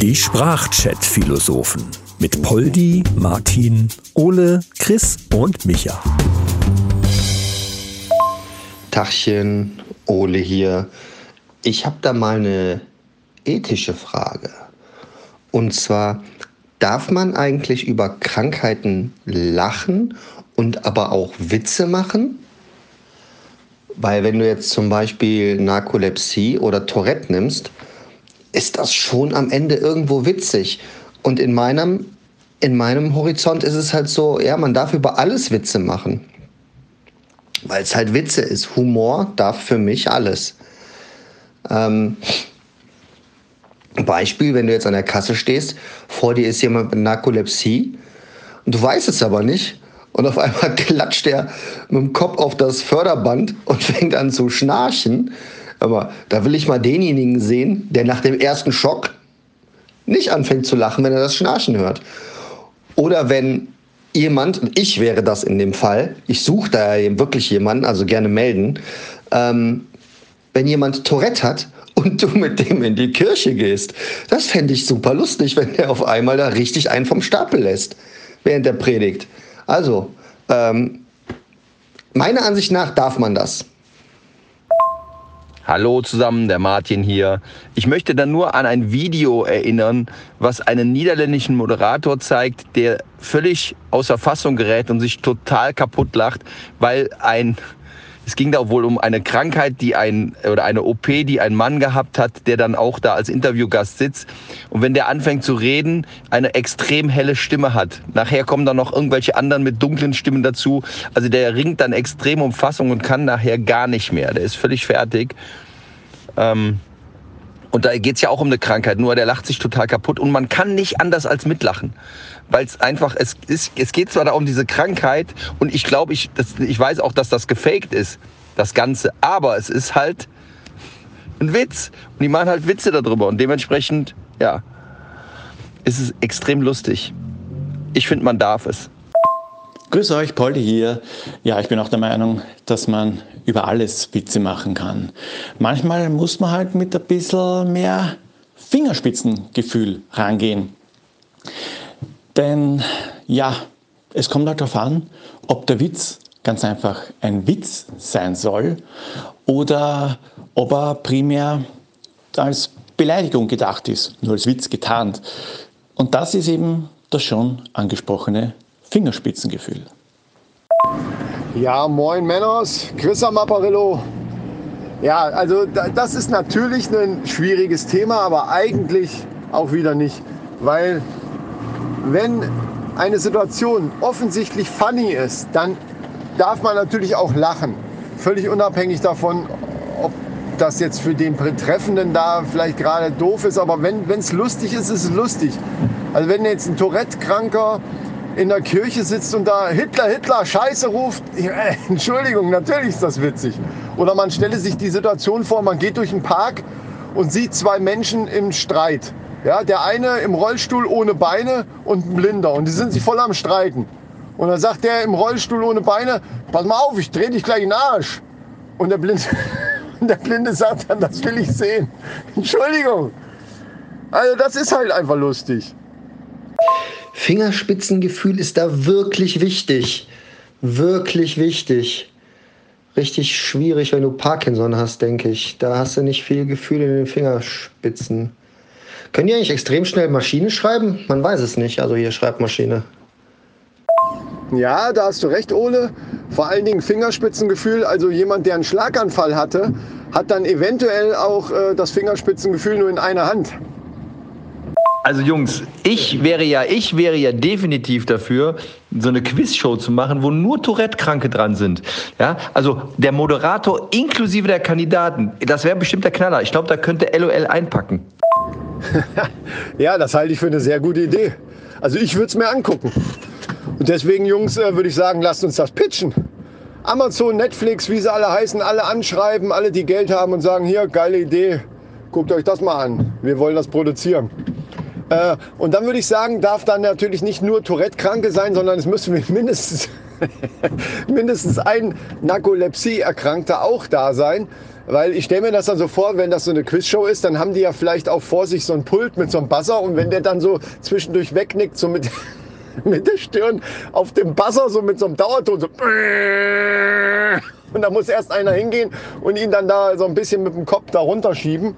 Die Sprachchat-Philosophen mit Poldi, Martin, Ole, Chris und Micha. Tachchen, Ole hier. Ich habe da mal eine ethische Frage. Und zwar, darf man eigentlich über Krankheiten lachen und aber auch Witze machen? Weil wenn du jetzt zum Beispiel Narkolepsie oder Tourette nimmst, ist das schon am Ende irgendwo witzig. Und in meinem, in meinem Horizont ist es halt so, ja, man darf über alles Witze machen. Weil es halt Witze ist. Humor darf für mich alles. Ähm, Beispiel, wenn du jetzt an der Kasse stehst, vor dir ist jemand mit Narkolepsie und du weißt es aber nicht und auf einmal klatscht er mit dem Kopf auf das Förderband und fängt an zu schnarchen. Aber da will ich mal denjenigen sehen, der nach dem ersten Schock nicht anfängt zu lachen, wenn er das Schnarchen hört. Oder wenn jemand, und ich wäre das in dem Fall, ich suche da wirklich jemanden, also gerne melden, ähm, wenn jemand Tourette hat und du mit dem in die Kirche gehst. Das fände ich super lustig, wenn der auf einmal da richtig einen vom Stapel lässt, während der predigt. Also, ähm, meiner Ansicht nach darf man das. Hallo zusammen, der Martin hier. Ich möchte dann nur an ein Video erinnern, was einen niederländischen Moderator zeigt, der völlig außer Fassung gerät und sich total kaputt lacht, weil ein es ging da wohl um eine Krankheit, die ein oder eine OP, die ein Mann gehabt hat, der dann auch da als Interviewgast sitzt. Und wenn der anfängt zu reden, eine extrem helle Stimme hat. Nachher kommen dann noch irgendwelche anderen mit dunklen Stimmen dazu. Also der ringt dann extrem um Fassung und kann nachher gar nicht mehr. Der ist völlig fertig. Ähm, und da geht es ja auch um eine Krankheit, nur der lacht sich total kaputt und man kann nicht anders als mitlachen. Weil es einfach, es, ist, es geht zwar da um diese Krankheit und ich glaube, ich, ich weiß auch, dass das gefaked ist, das Ganze, aber es ist halt ein Witz und die machen halt Witze darüber und dementsprechend, ja, ist es extrem lustig. Ich finde, man darf es. Grüß euch, Poldi hier. Ja, ich bin auch der Meinung, dass man über alles Witze machen kann. Manchmal muss man halt mit ein bisschen mehr Fingerspitzengefühl rangehen. Denn ja, es kommt halt darauf an, ob der Witz ganz einfach ein Witz sein soll oder ob er primär als Beleidigung gedacht ist, nur als Witz getarnt. Und das ist eben das schon angesprochene Fingerspitzengefühl. Ja, moin Männers, Chris am Apparillo. Ja, also das ist natürlich ein schwieriges Thema, aber eigentlich auch wieder nicht. Weil wenn eine Situation offensichtlich funny ist, dann darf man natürlich auch lachen. Völlig unabhängig davon, ob das jetzt für den Betreffenden da vielleicht gerade doof ist. Aber wenn es lustig ist, ist es lustig. Also wenn jetzt ein Tourette-Kranker in der Kirche sitzt und da Hitler, Hitler, Scheiße ruft, Entschuldigung, natürlich ist das witzig. Oder man stelle sich die Situation vor, man geht durch einen Park und sieht zwei Menschen im Streit. Ja, der eine im Rollstuhl ohne Beine und ein Blinder und die sind sich voll am Streiten. Und dann sagt der im Rollstuhl ohne Beine, pass mal auf, ich dreh dich gleich in den Arsch. Und der Blinde, der Blinde sagt dann, das will ich sehen. Entschuldigung. Also das ist halt einfach lustig. Fingerspitzengefühl ist da wirklich wichtig. Wirklich wichtig. Richtig schwierig, wenn du Parkinson hast, denke ich. Da hast du nicht viel Gefühl in den Fingerspitzen. Können die eigentlich extrem schnell Maschine schreiben? Man weiß es nicht. Also hier Schreibmaschine. Ja, da hast du recht, Ole. Vor allen Dingen Fingerspitzengefühl. Also jemand, der einen Schlaganfall hatte, hat dann eventuell auch äh, das Fingerspitzengefühl nur in einer Hand. Also Jungs, ich wäre ja, ich wäre ja definitiv dafür, so eine Quizshow zu machen, wo nur Tourette-Kranke dran sind. Ja, also der Moderator inklusive der Kandidaten, das wäre bestimmt der Knaller. Ich glaube, da könnte LOL einpacken. ja, das halte ich für eine sehr gute Idee. Also ich würde es mir angucken. Und deswegen, Jungs, äh, würde ich sagen, lasst uns das pitchen. Amazon, Netflix, wie sie alle heißen, alle anschreiben, alle, die Geld haben und sagen, hier, geile Idee, guckt euch das mal an. Wir wollen das produzieren. Äh, und dann würde ich sagen, darf dann natürlich nicht nur Tourette-Kranke sein, sondern es müsste mindestens, mindestens ein Narkolepsie-Erkrankter auch da sein. Weil ich stelle mir das dann so vor, wenn das so eine Quizshow ist, dann haben die ja vielleicht auch vor sich so ein Pult mit so einem Buzzer und wenn der dann so zwischendurch wegnickt, so mit, mit der Stirn auf dem Buzzer, so mit so einem Dauerton, so und da muss erst einer hingehen und ihn dann da so ein bisschen mit dem Kopf da runterschieben,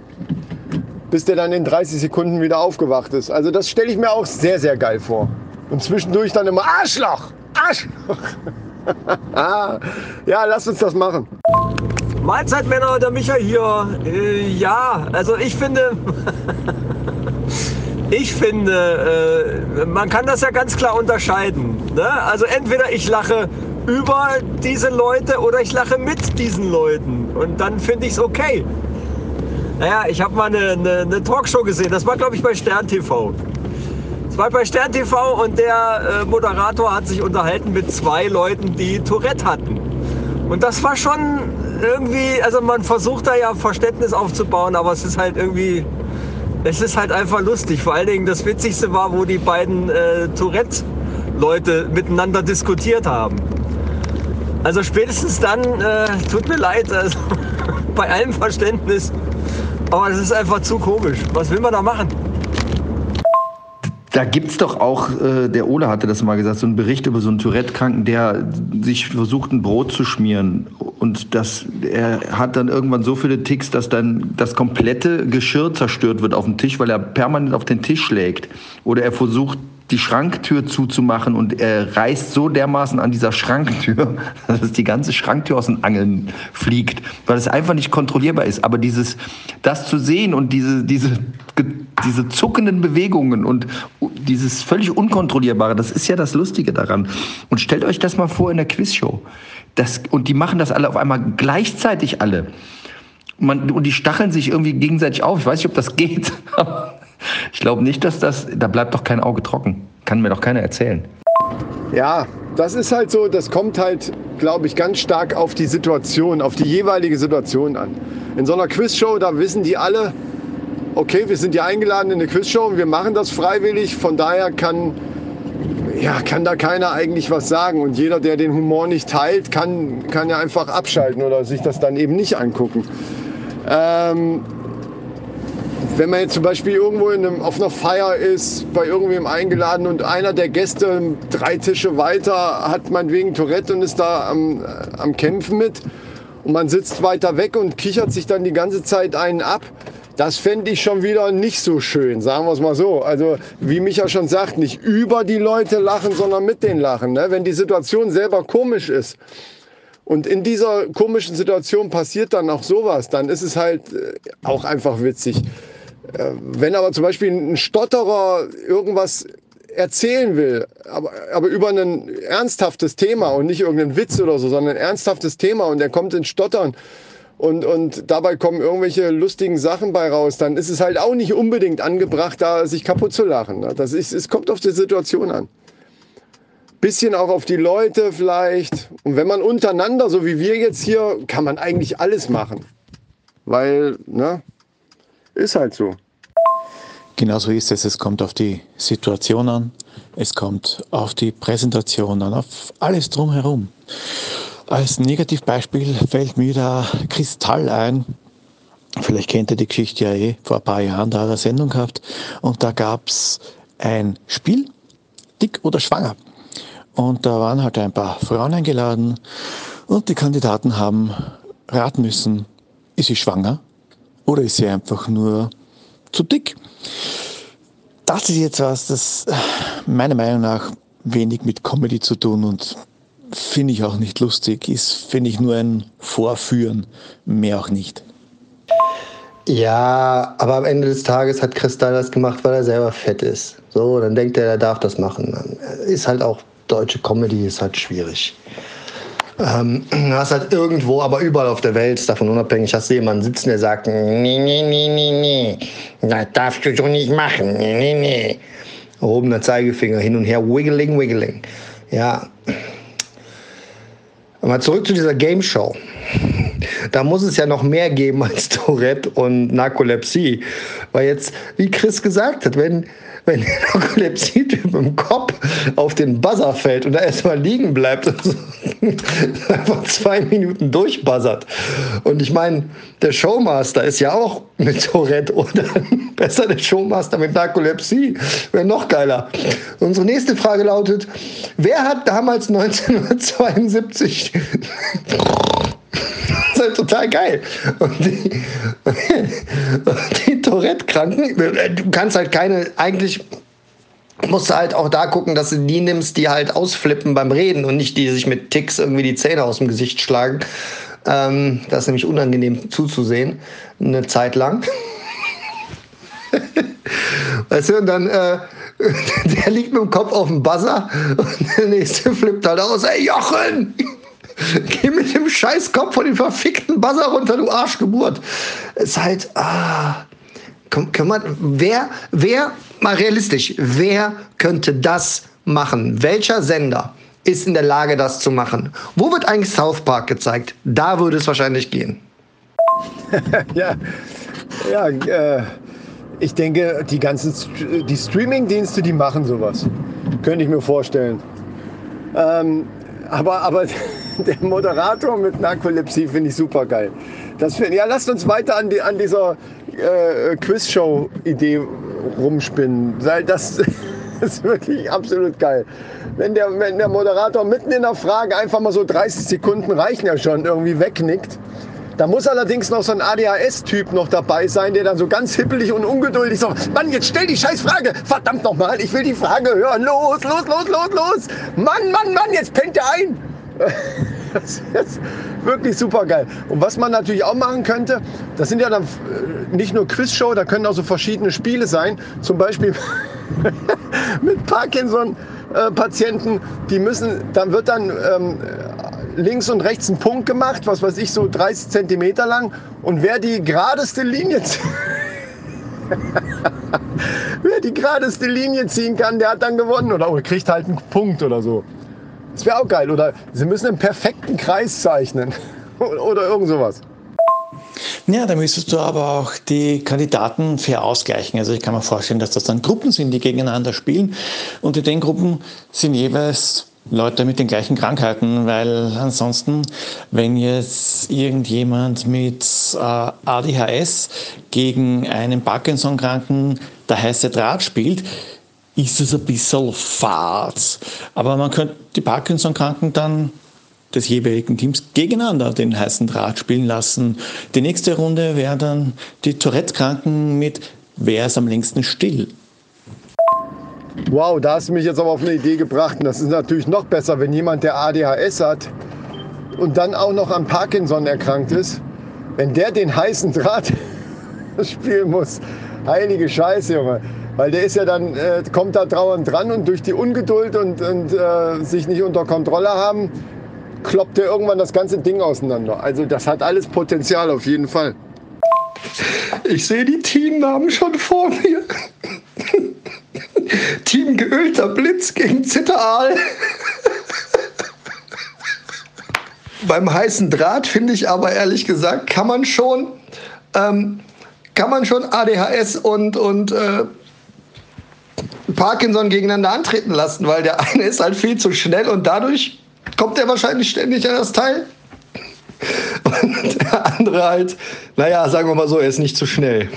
bis der dann in 30 Sekunden wieder aufgewacht ist. Also das stelle ich mir auch sehr, sehr geil vor. Und zwischendurch dann immer Arschloch, Arschloch. ja, lass uns das machen. Mahlzeit Männer, der Micha hier. Äh, ja, also ich finde, ich finde, äh, man kann das ja ganz klar unterscheiden. Ne? Also entweder ich lache über diese Leute oder ich lache mit diesen Leuten und dann finde ich es okay. Naja, ich habe mal eine, eine, eine, Talkshow gesehen, das war glaube ich bei Stern TV. Das war bei Stern TV und der äh, Moderator hat sich unterhalten mit zwei Leuten, die Tourette hatten. Und das war schon irgendwie, also man versucht da ja Verständnis aufzubauen, aber es ist halt irgendwie, es ist halt einfach lustig. Vor allen Dingen das Witzigste war, wo die beiden äh, Tourette-Leute miteinander diskutiert haben. Also spätestens dann, äh, tut mir leid, also, bei allem Verständnis, aber es ist einfach zu komisch. Was will man da machen? Da gibt es doch auch, äh, der Ole hatte das mal gesagt, so einen Bericht über so einen Tourette-Kranken, der sich versucht, ein Brot zu schmieren. Und das, er hat dann irgendwann so viele Ticks, dass dann das komplette Geschirr zerstört wird auf dem Tisch, weil er permanent auf den Tisch schlägt. Oder er versucht, die Schranktür zuzumachen und er reißt so dermaßen an dieser Schranktür, dass die ganze Schranktür aus den Angeln fliegt, weil es einfach nicht kontrollierbar ist. Aber dieses, das zu sehen und diese, diese, diese zuckenden Bewegungen und dieses völlig Unkontrollierbare, das ist ja das Lustige daran. Und stellt euch das mal vor in der Quizshow. Das, und die machen das alle auf einmal gleichzeitig alle. Man, und die stacheln sich irgendwie gegenseitig auf. Ich weiß nicht, ob das geht. Ich glaube nicht, dass das, da bleibt doch kein Auge trocken. Kann mir doch keiner erzählen. Ja, das ist halt so, das kommt halt, glaube ich, ganz stark auf die Situation, auf die jeweilige Situation an. In so einer Quizshow, da wissen die alle, okay, wir sind ja eingeladen in eine Quizshow und wir machen das freiwillig, von daher kann, ja, kann da keiner eigentlich was sagen. Und jeder, der den Humor nicht teilt, kann, kann ja einfach abschalten oder sich das dann eben nicht angucken. Ähm, wenn man jetzt zum Beispiel irgendwo einem, auf einer Feier ist, bei irgendwem eingeladen und einer der Gäste drei Tische weiter hat meinetwegen Tourette und ist da am, am Kämpfen mit und man sitzt weiter weg und kichert sich dann die ganze Zeit einen ab, das fände ich schon wieder nicht so schön, sagen wir es mal so. Also wie Micha schon sagt, nicht über die Leute lachen, sondern mit denen lachen. Ne? Wenn die Situation selber komisch ist und in dieser komischen Situation passiert dann auch sowas, dann ist es halt äh, auch einfach witzig. Äh, wenn aber zum Beispiel ein Stotterer irgendwas erzählen will, aber, aber über ein ernsthaftes Thema und nicht irgendeinen Witz oder so, sondern ein ernsthaftes Thema und er kommt ins Stottern und, und dabei kommen irgendwelche lustigen Sachen bei raus, dann ist es halt auch nicht unbedingt angebracht, da sich kaputt zu lachen. Ne? Das ist, es kommt auf die Situation an. Bisschen auch auf die Leute vielleicht. Und wenn man untereinander, so wie wir jetzt hier, kann man eigentlich alles machen. Weil, ne, ist halt so. Genau so ist es. Es kommt auf die Situation an, es kommt auf die Präsentation an, auf alles drumherum. Als Negativbeispiel fällt mir da Kristall ein. Vielleicht kennt ihr die Geschichte ja eh, vor ein paar Jahren da eine Sendung gehabt. Und da gab es ein Spiel, dick oder schwanger. Und da waren halt ein paar Frauen eingeladen und die Kandidaten haben raten müssen, ist sie schwanger oder ist sie einfach nur zu dick? Das ist jetzt was, das meiner Meinung nach wenig mit Comedy zu tun und finde ich auch nicht lustig, ist, finde ich, nur ein Vorführen, mehr auch nicht. Ja, aber am Ende des Tages hat Kristall das gemacht, weil er selber fett ist. So, dann denkt er, er darf das machen. Ist halt auch deutsche Comedy, ist halt schwierig. Ähm, hast halt irgendwo, aber überall auf der Welt, davon unabhängig, hast du jemanden sitzen, der sagt, nee, nee, nee, nee, nee, das darfst du so nicht machen, nee, nee, nee. Erhobener Zeigefinger hin und her, wiggling, wiggling. Ja. Aber zurück zu dieser Game Show. Da muss es ja noch mehr geben als Tourette und Narkolepsie. Weil jetzt, wie Chris gesagt hat, wenn, wenn der Narkolepsie-Typ im Kopf auf den Buzzer fällt und da erstmal liegen bleibt und so einfach zwei Minuten durchbuzzert. Und ich meine, der Showmaster ist ja auch mit Tourette oder besser der Showmaster mit Narkolepsie. Wäre noch geiler. Unsere nächste Frage lautet, wer hat damals 1972 das ist halt total geil. Und die, die Tourette-Kranken, du kannst halt keine, eigentlich musst du halt auch da gucken, dass du die nimmst, die halt ausflippen beim Reden und nicht die sich mit Ticks irgendwie die Zähne aus dem Gesicht schlagen. Ähm, das ist nämlich unangenehm zuzusehen, eine Zeit lang. weißt du, und dann, äh, der liegt mit dem Kopf auf dem Buzzer und der nächste flippt halt aus, ey Jochen! Geh mit dem Scheißkopf von dem verfickten Buzzer runter, du Arschgeburt. Es ist halt, ah. Kann, kann man, wer, wer, mal realistisch, wer könnte das machen? Welcher Sender ist in der Lage, das zu machen? Wo wird eigentlich South Park gezeigt? Da würde es wahrscheinlich gehen. ja, ja äh, ich denke, die ganzen die Streaming-Dienste, die machen sowas. Könnte ich mir vorstellen. Ähm, aber, aber der Moderator mit Narkolepsie finde ich super geil. Das find, ja, lasst uns weiter an, die, an dieser äh, Quiz-Show-Idee rumspinnen. Das ist wirklich absolut geil. Wenn der, wenn der Moderator mitten in der Frage einfach mal so 30 Sekunden reichen ja schon, irgendwie wegnickt. Da muss allerdings noch so ein ADHS-Typ noch dabei sein, der dann so ganz hippelig und ungeduldig sagt, Mann, jetzt stell die scheiß Frage. Verdammt nochmal, ich will die Frage hören. Los, los, los, los, los. Mann, Mann, Mann, jetzt pennt er ein. Das ist wirklich super geil. Und was man natürlich auch machen könnte, das sind ja dann äh, nicht nur Quizshow, da können auch so verschiedene Spiele sein. Zum Beispiel mit Parkinson-Patienten, die müssen, dann wird dann ähm, links und rechts ein Punkt gemacht, was weiß ich, so 30 Zentimeter lang. Und wer die geradeste Linie wer die geradeste Linie ziehen kann, der hat dann gewonnen oder, oder kriegt halt einen Punkt oder so. Das wäre auch geil. Oder sie müssen einen perfekten Kreis zeichnen. Oder irgend sowas. Ja, da müsstest du aber auch die Kandidaten fair ausgleichen. Also ich kann mir vorstellen, dass das dann Gruppen sind, die gegeneinander spielen. Und in den Gruppen sind jeweils Leute mit den gleichen Krankheiten, weil ansonsten, wenn jetzt irgendjemand mit äh, ADHS gegen einen Parkinson-Kranken der heiße Draht spielt, ist es ein bisschen fad. Aber man könnte die Parkinson-Kranken dann des jeweiligen Teams gegeneinander den heißen Draht spielen lassen. Die nächste Runde wäre dann die Tourette-Kranken mit Wer ist am längsten still? Wow, da hast du mich jetzt aber auf eine Idee gebracht. Und das ist natürlich noch besser, wenn jemand, der ADHS hat und dann auch noch an Parkinson erkrankt ist, wenn der den heißen Draht spielen muss. Heilige Scheiße, Junge. Weil der ist ja dann, äh, kommt da dauernd dran und durch die Ungeduld und, und äh, sich nicht unter Kontrolle haben, kloppt er irgendwann das ganze Ding auseinander. Also das hat alles Potenzial auf jeden Fall. Ich sehe die Teamnamen schon vor mir. Team geölter Blitz gegen Zitteraal. Beim heißen Draht finde ich aber ehrlich gesagt, kann man schon, ähm, kann man schon ADHS und, und äh, Parkinson gegeneinander antreten lassen, weil der eine ist halt viel zu schnell und dadurch kommt er wahrscheinlich ständig an das Teil. Und der andere halt, naja, sagen wir mal so, er ist nicht zu schnell.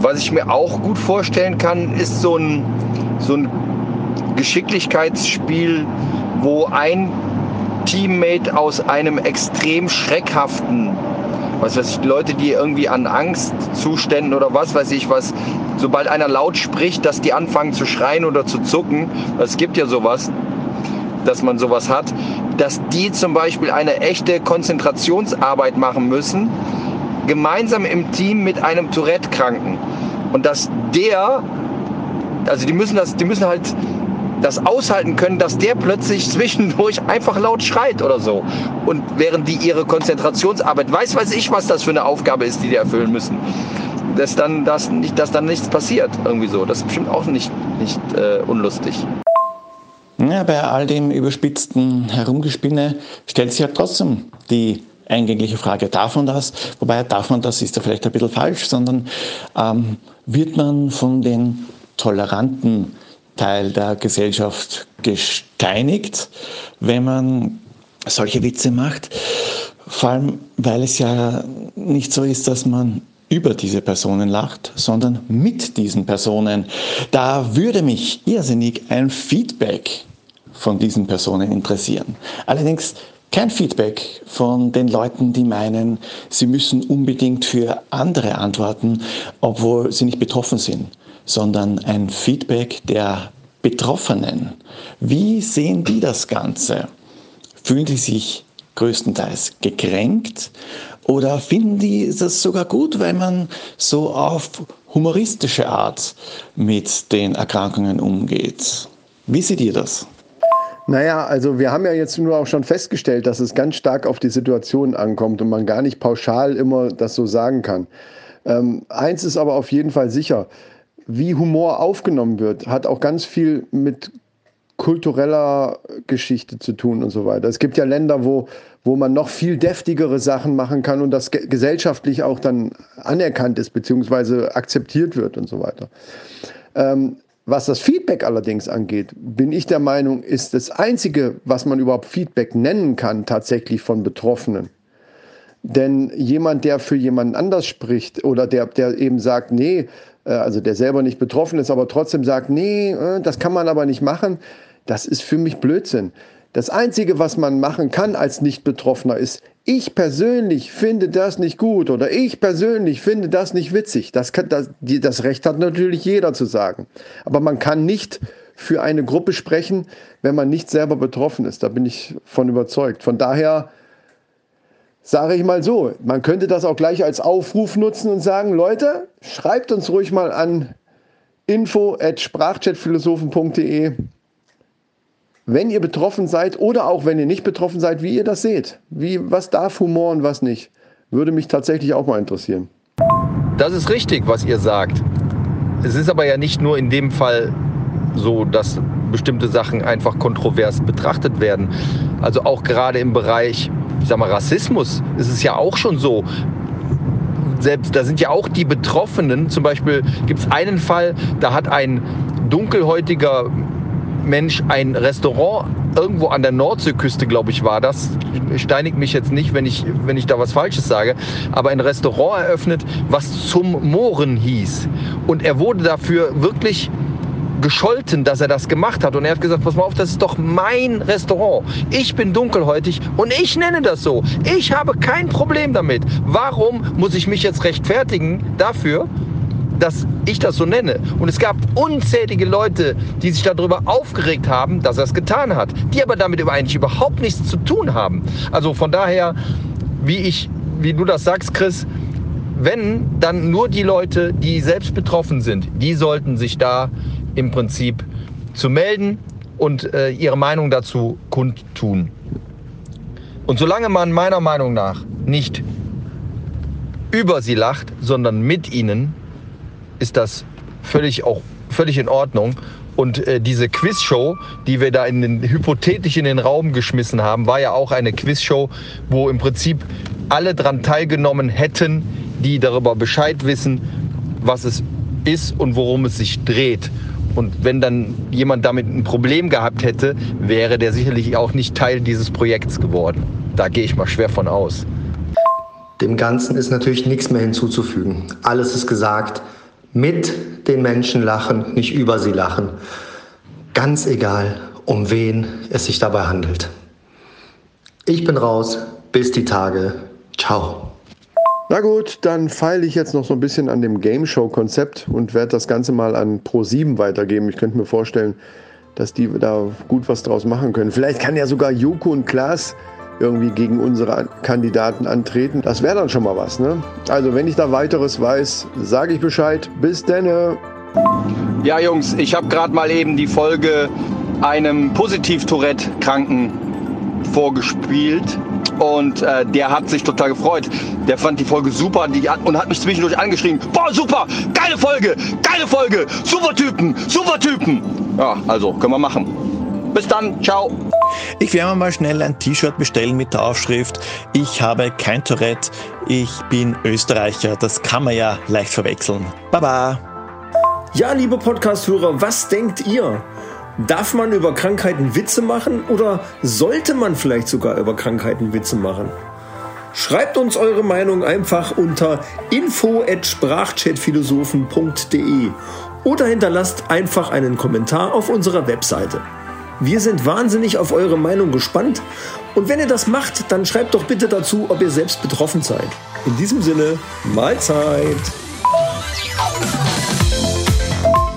Was ich mir auch gut vorstellen kann, ist so ein, so ein Geschicklichkeitsspiel, wo ein Teammate aus einem extrem schreckhaften was weiß ich, Leute, die irgendwie an Angstzuständen oder was weiß ich was, sobald einer laut spricht, dass die anfangen zu schreien oder zu zucken, es gibt ja sowas, dass man sowas hat, dass die zum Beispiel eine echte Konzentrationsarbeit machen müssen, gemeinsam im Team mit einem Tourette-Kranken. Und dass der, also die müssen das, die müssen halt das aushalten können, dass der plötzlich zwischendurch einfach laut schreit oder so. Und während die ihre Konzentrationsarbeit, weiß weiß ich, was das für eine Aufgabe ist, die die erfüllen müssen, dass dann, das nicht, dass dann nichts passiert irgendwie so. Das ist bestimmt auch nicht, nicht äh, unlustig. Ja, bei all dem überspitzten Herumgespinne stellt sich ja trotzdem die eingängliche Frage, darf man das? Wobei darf man das, ist ja vielleicht ein bisschen falsch, sondern ähm, wird man von den toleranten Teil der Gesellschaft gesteinigt, wenn man solche Witze macht. Vor allem, weil es ja nicht so ist, dass man über diese Personen lacht, sondern mit diesen Personen. Da würde mich irrsinnig ein Feedback von diesen Personen interessieren. Allerdings kein Feedback von den Leuten, die meinen, sie müssen unbedingt für andere antworten, obwohl sie nicht betroffen sind, sondern ein Feedback der Betroffenen. Wie sehen die das Ganze? Fühlen sie sich größtenteils gekränkt oder finden die das sogar gut, weil man so auf humoristische Art mit den Erkrankungen umgeht? Wie seht ihr das? Naja, also wir haben ja jetzt nur auch schon festgestellt, dass es ganz stark auf die Situation ankommt und man gar nicht pauschal immer das so sagen kann. Ähm, eins ist aber auf jeden Fall sicher, wie Humor aufgenommen wird, hat auch ganz viel mit kultureller Geschichte zu tun und so weiter. Es gibt ja Länder, wo, wo man noch viel deftigere Sachen machen kann und das gesellschaftlich auch dann anerkannt ist, beziehungsweise akzeptiert wird und so weiter. Ähm, was das Feedback allerdings angeht, bin ich der Meinung, ist das Einzige, was man überhaupt Feedback nennen kann, tatsächlich von Betroffenen. Denn jemand, der für jemanden anders spricht oder der, der eben sagt, nee, also der selber nicht betroffen ist, aber trotzdem sagt, nee, äh, das kann man aber nicht machen, das ist für mich Blödsinn. Das Einzige, was man machen kann als Nicht-Betroffener, ist, ich persönlich finde das nicht gut oder ich persönlich finde das nicht witzig. Das, kann, das, die, das Recht hat natürlich jeder zu sagen. Aber man kann nicht für eine Gruppe sprechen, wenn man nicht selber betroffen ist. Da bin ich von überzeugt. Von daher sage ich mal so, man könnte das auch gleich als Aufruf nutzen und sagen, Leute, schreibt uns ruhig mal an info at sprachchatphilosophen.de wenn ihr betroffen seid oder auch wenn ihr nicht betroffen seid, wie ihr das seht. Wie, was darf Humor und was nicht. Würde mich tatsächlich auch mal interessieren. Das ist richtig, was ihr sagt. Es ist aber ja nicht nur in dem Fall so, dass bestimmte Sachen einfach kontrovers betrachtet werden. Also auch gerade im Bereich, ich sag mal, Rassismus ist es ja auch schon so. Selbst da sind ja auch die Betroffenen. Zum Beispiel gibt es einen Fall, da hat ein dunkelhäutiger Mensch ein Restaurant irgendwo an der Nordseeküste, glaube ich, war das. Steinigt mich jetzt nicht, wenn ich, wenn ich da was Falsches sage. Aber ein Restaurant eröffnet, was zum Mohren hieß. Und er wurde dafür wirklich gescholten, dass er das gemacht hat. Und er hat gesagt, pass mal auf, das ist doch mein Restaurant. Ich bin dunkelhäutig und ich nenne das so. Ich habe kein Problem damit. Warum muss ich mich jetzt rechtfertigen dafür, dass ich das so nenne. Und es gab unzählige Leute, die sich darüber aufgeregt haben, dass er es getan hat, die aber damit eigentlich überhaupt nichts zu tun haben. Also von daher, wie ich, wie du das sagst, Chris, wenn dann nur die Leute, die selbst betroffen sind, die sollten sich da im Prinzip zu melden und äh, ihre Meinung dazu kundtun. Und solange man meiner Meinung nach nicht über sie lacht, sondern mit ihnen, ist das völlig auch völlig in Ordnung. Und äh, diese Quizshow, die wir da in den, hypothetisch in den Raum geschmissen haben, war ja auch eine Quizshow, wo im Prinzip alle dran teilgenommen hätten, die darüber Bescheid wissen, was es ist und worum es sich dreht. Und wenn dann jemand damit ein Problem gehabt hätte, wäre der sicherlich auch nicht Teil dieses Projekts geworden. Da gehe ich mal schwer von aus. Dem Ganzen ist natürlich nichts mehr hinzuzufügen. Alles ist gesagt mit den Menschen lachen, nicht über sie lachen. Ganz egal, um wen es sich dabei handelt. Ich bin raus, bis die Tage. Ciao. Na gut, dann feile ich jetzt noch so ein bisschen an dem Game Show Konzept und werde das Ganze mal an Pro7 weitergeben. Ich könnte mir vorstellen, dass die da gut was draus machen können. Vielleicht kann ja sogar Joko und Klaas irgendwie gegen unsere Kandidaten antreten. Das wäre dann schon mal was. Ne? Also wenn ich da weiteres weiß, sage ich Bescheid. Bis denne. Ja, Jungs, ich habe gerade mal eben die Folge einem Positiv-Tourette-Kranken vorgespielt. Und äh, der hat sich total gefreut. Der fand die Folge super die, und hat mich zwischendurch angeschrieben. Boah, super, geile Folge, geile Folge, super Typen, super Typen. Ja, also können wir machen. Bis dann, ciao. Ich werde mir mal schnell ein T-Shirt bestellen mit der Aufschrift Ich habe kein Tourette, ich bin Österreicher. Das kann man ja leicht verwechseln. Baba. Ja, liebe Podcast-Hörer, was denkt ihr? Darf man über Krankheiten Witze machen oder sollte man vielleicht sogar über Krankheiten Witze machen? Schreibt uns eure Meinung einfach unter info@sprachchatphilosophen.de oder hinterlasst einfach einen Kommentar auf unserer Webseite. Wir sind wahnsinnig auf eure Meinung gespannt und wenn ihr das macht, dann schreibt doch bitte dazu, ob ihr selbst betroffen seid. In diesem Sinne, Mahlzeit!